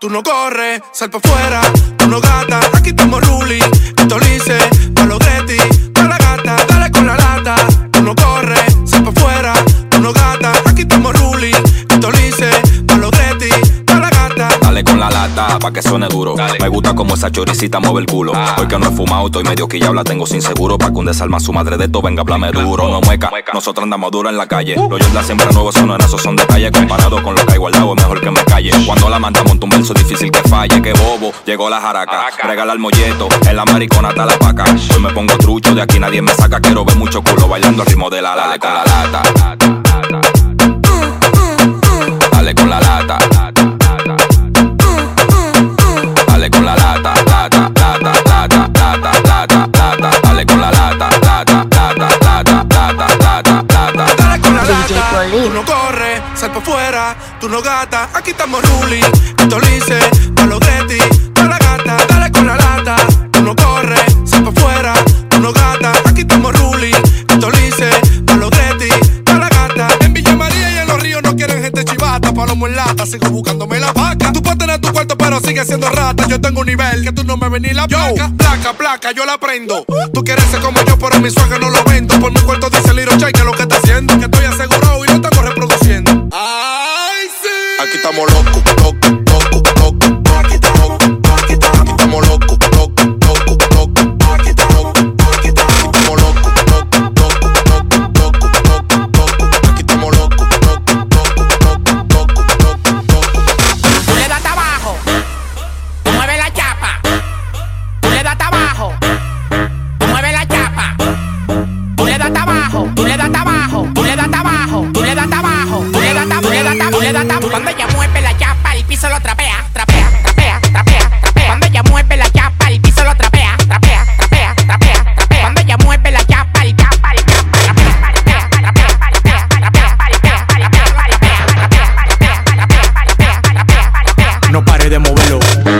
tú no corres, sal pa' afuera, pa' que suene duro. Me gusta como esa choricita mueve el culo. Hoy que no he fumado, estoy medio que ya la tengo sin seguro. Pa' que un desalma su madre de todo venga, blame duro. No mueca, nosotros andamos duro en la calle. Los Jordan siempre nuevos son esos son detalles. Comparado con lo que hay guardado, es mejor que me calle. Cuando la manta monta un verso difícil que falle. Que bobo, llegó la jaraca. Regala el molleto, en la maricona está la paca. Hoy me pongo trucho, de aquí nadie me saca. Quiero ver mucho culo bailando al ritmo de la lata. La Colin. tú no corres, sal pa' afuera, tú no gata, aquí estamos Ruli, esto lice, pa' los Getty, pa' la gata, dale con la lata, tú no corres, sal pa' afuera, tú no gata, aquí estamos Ruli, esto lice, pa' los Getty, pa' la gata. En Villa María y en los ríos no quieren gente chivata, palomo en lata, sigo buscándome la vaca. Tú puedes tener tu cuarto, pero sigue siendo rata, yo tengo un nivel que tú no me ves ni la placa. Placa, placa, yo la prendo. Tú quieres ser como yo, pero mi suegra no lo vendo. Por mi cuarto dice Liro Chay que lo que está haciendo, que estoy paré de moverlo.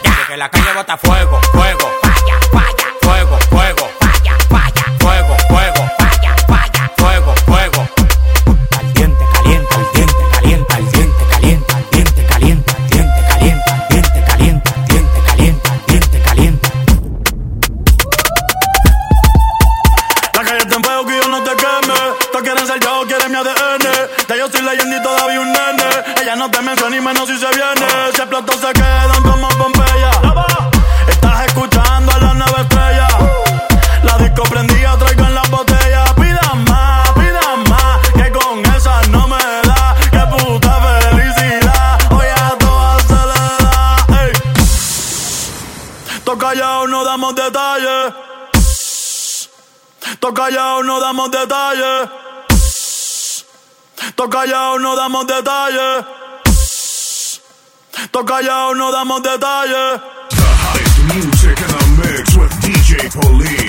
La calle bota fuego, Todos callados no damos detalles. Todos callados no damos detalles. Todos callados no damos detalles. The hottest music in the mix with DJ Police.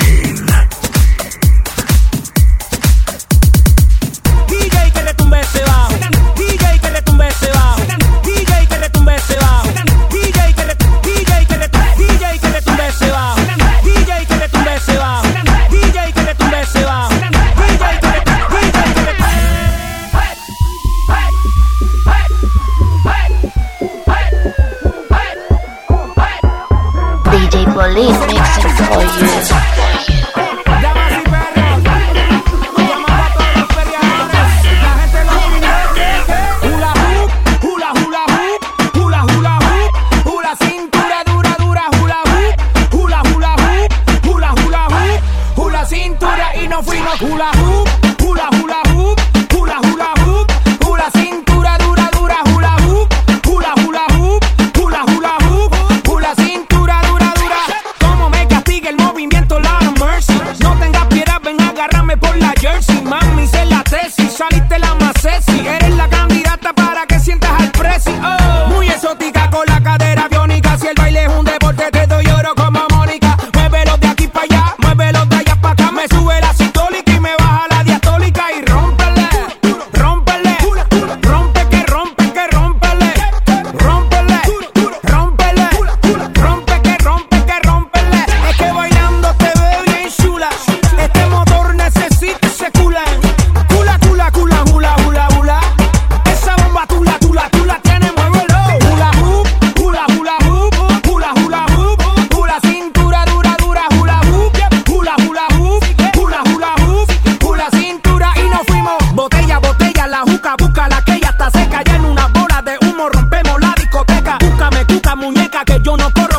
que yo no corro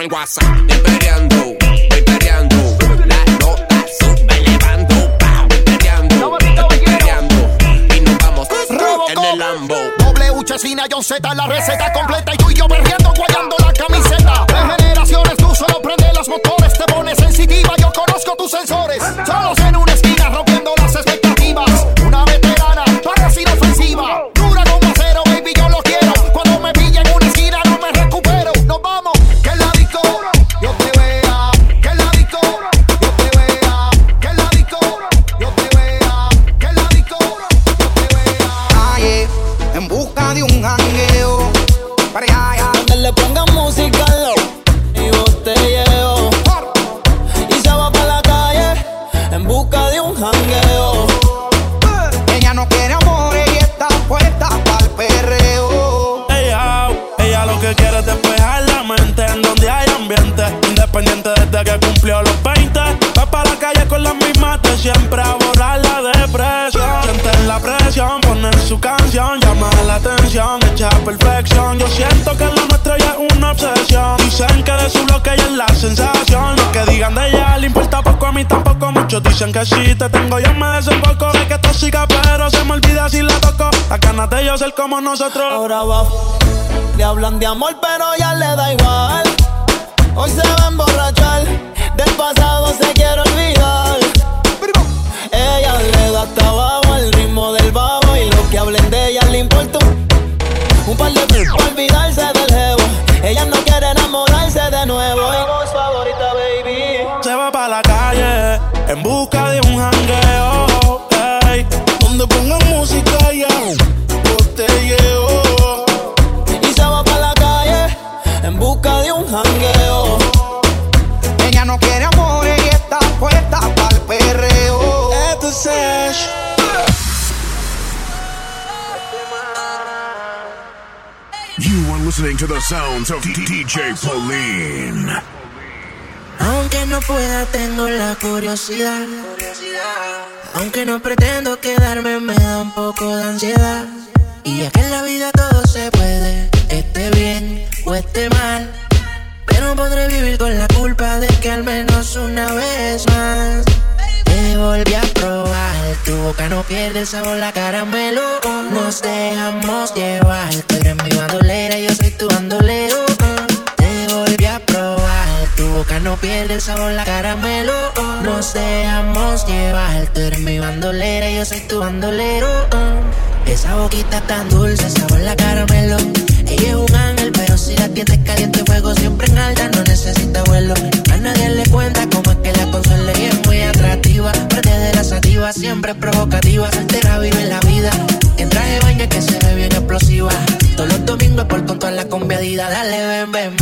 tírame el WhatsApp. Estoy perreando, voy perreando. La nota sube elevando. Pao, voy perreando, estoy perreando. Y nos vamos en el Lambo. W Chesina, John Z, la receta completa y tú y yo berreando, guayando la camiseta. De generaciones, tú solo prende los motores, te pones sensitiva, yo conozco tus sensores. Dicen que si te tengo yo me desemboco. Sé que tóxica, pero se me olvida si la toco. Las ganas de yo ser como nosotros. Ahora va, le hablan de amor, pero ya le da igual. Hoy se va a emborrachar, del pasado se quiere olvidar. Ella le da hasta abajo el ritmo del babo y lo que hablen de ella le importa un, par de para olvidarse del listening to the sounds of DJ Pauline. Aunque no pueda, tengo la curiosidad. Aunque no pretendo quedarme, me da un poco de ansiedad. Y ya que en la vida todo se puede, esté bien o esté mal. Pero podré vivir con la culpa de que al menos una vez más Tu boca no pierde el sabor, la caramelo. Nos dejamos llevar. Tú eres mi bandolera, yo soy tu bandolero. Te volví a probar. Tu boca no pierde el sabor, la caramelo. Nos dejamos llevar. Tú eres mi bandolera, yo soy tu bandolero. Esa boquita tan dulce, sabor la caramelo. Ella es un ángel, pero si la tienes caliente, fuego siempre en alta, no necesita vuelo. A nadie le cuenta cómo es que la siempre provocativa. Soltera vive la vida. En traje baño que se ve bien explosiva. Todos los domingos por con toda la conviadida. Dale, ven, ven,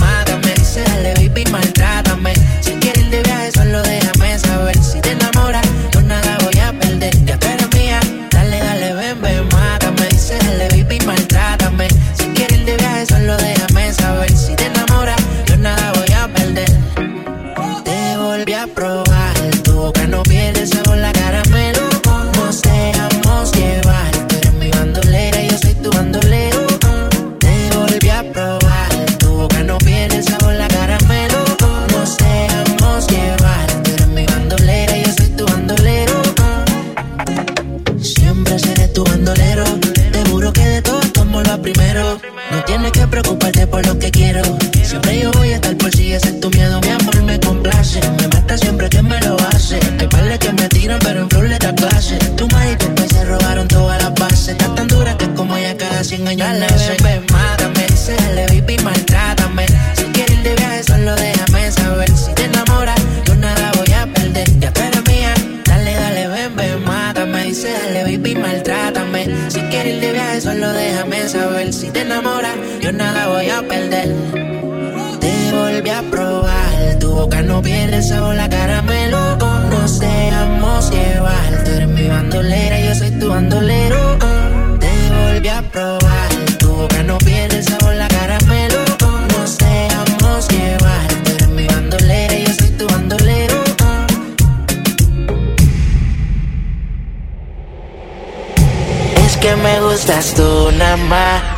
tu bandolero. Te juro que de todo tomo lo primero. No tienes que preocuparte por lo que quiero. Siempre yo voy a estar por si ese es tu miedo. Mi amor me complace. Me mata siempre que me lo hace. Hay parles que me tiran, pero en flor le da clase. Tu marido y tu se robaron todas las bases. Está tan dura que como ella cada 100 años nace. sabor a caramelo. Conoceramos llevar. Tú eres mi bandolera, yo soy tu bandolero. Te volví a probar. Tu boca no pierde el sabor a caramelo. Conoceramos llevar. Tú eres mi bandolera, yo soy tu bandolero. Es que me gustas tú nada más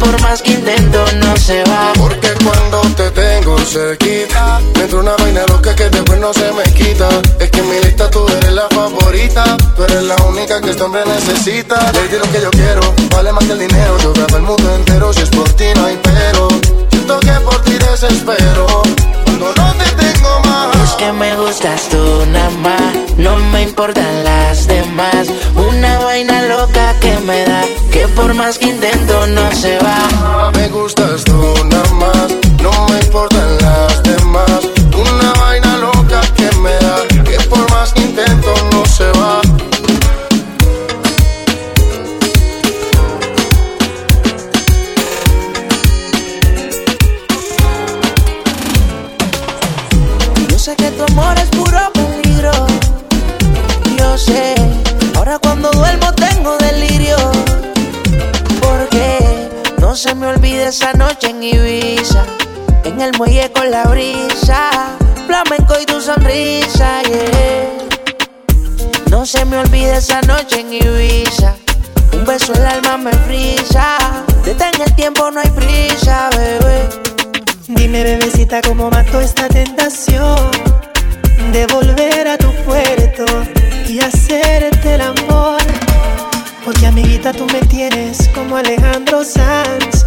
por más que intento no se va. Porque cuando te tengo cerquita, me entra una vaina loca que después no se me quita. Es que en mi lista tú eres la favorita, tú eres la única que este hombre necesita. Le di lo que yo quiero, vale más que el dinero. Yo grabo el mundo entero, si es por ti no hay pero. Siento que por ti desespero, cuando no te tengo más. Es que me gustas tú nada más, no me importan las demás. Loca que me da, que por más que intento no se va. Me gustas tú nada más, noche en Ibiza. En el muelle con la brisa. Flamenco y tu sonrisa, yeah. No se me olvida esa noche en Ibiza. Un beso el alma me frisa. Detén el tiempo, no hay prisa, bebé. Dime, bebecita, cómo mató esta tentación de volver a tu puerto y hacerte el amor. Porque, amiguita, tú me tienes como Alejandro Sanz.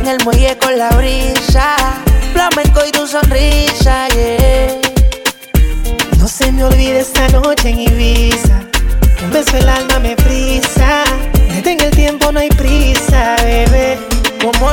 en el muelle con la brisa, flamenco y tu sonrisa, yeah. No se me olvide esta noche en Ibiza. Un beso el alma me frisa. Detén el tiempo, no hay prisa, bebé. ¿Cómo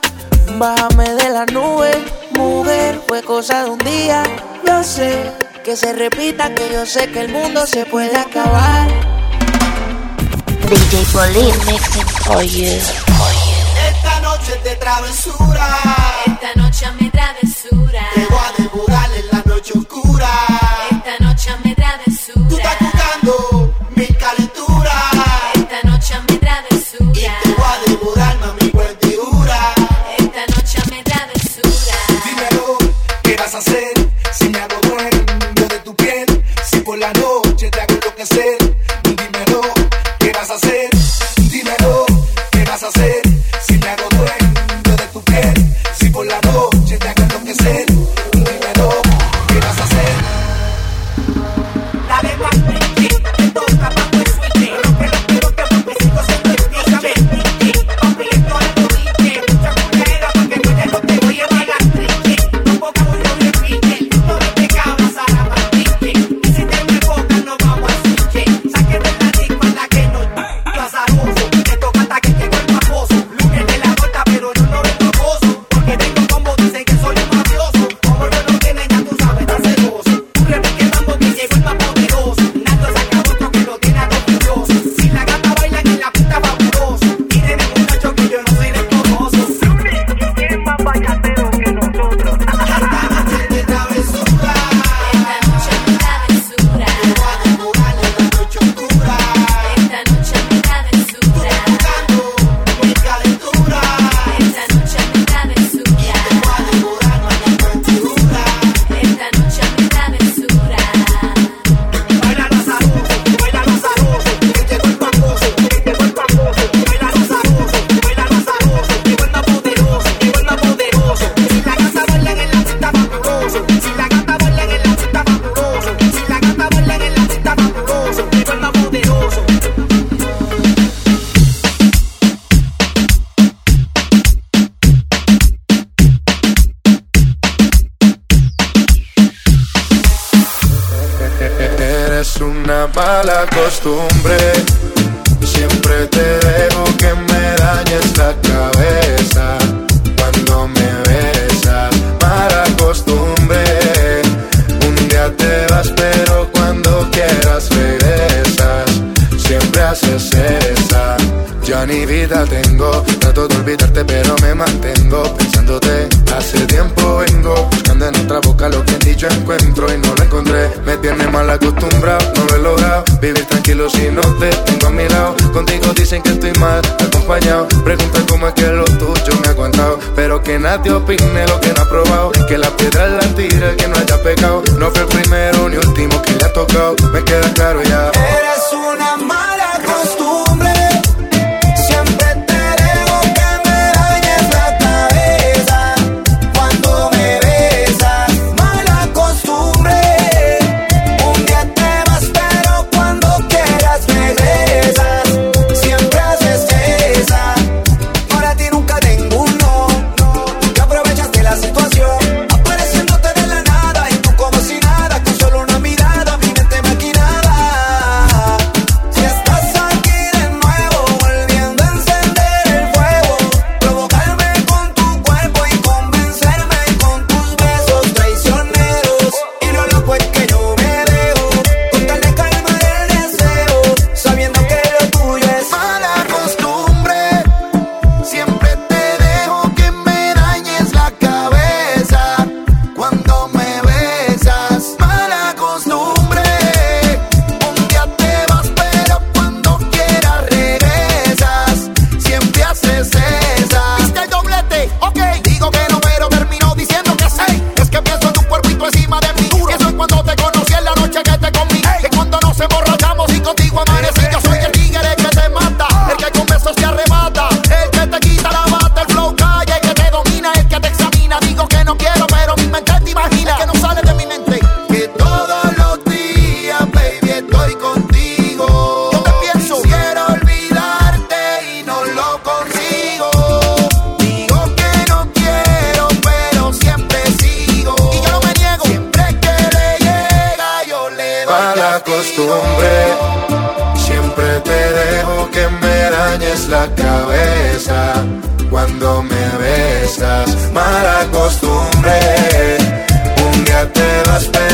Bájame de la nube, mujer, fue cosa de un día. Yo sé que se repita, que yo sé que el mundo se puede acabar. DJ Pauline mixing for you. Esta noche de travesura. Esta noche me travesura. te opine lo que no ha probado. Que la mala costumbre. Un día te vas a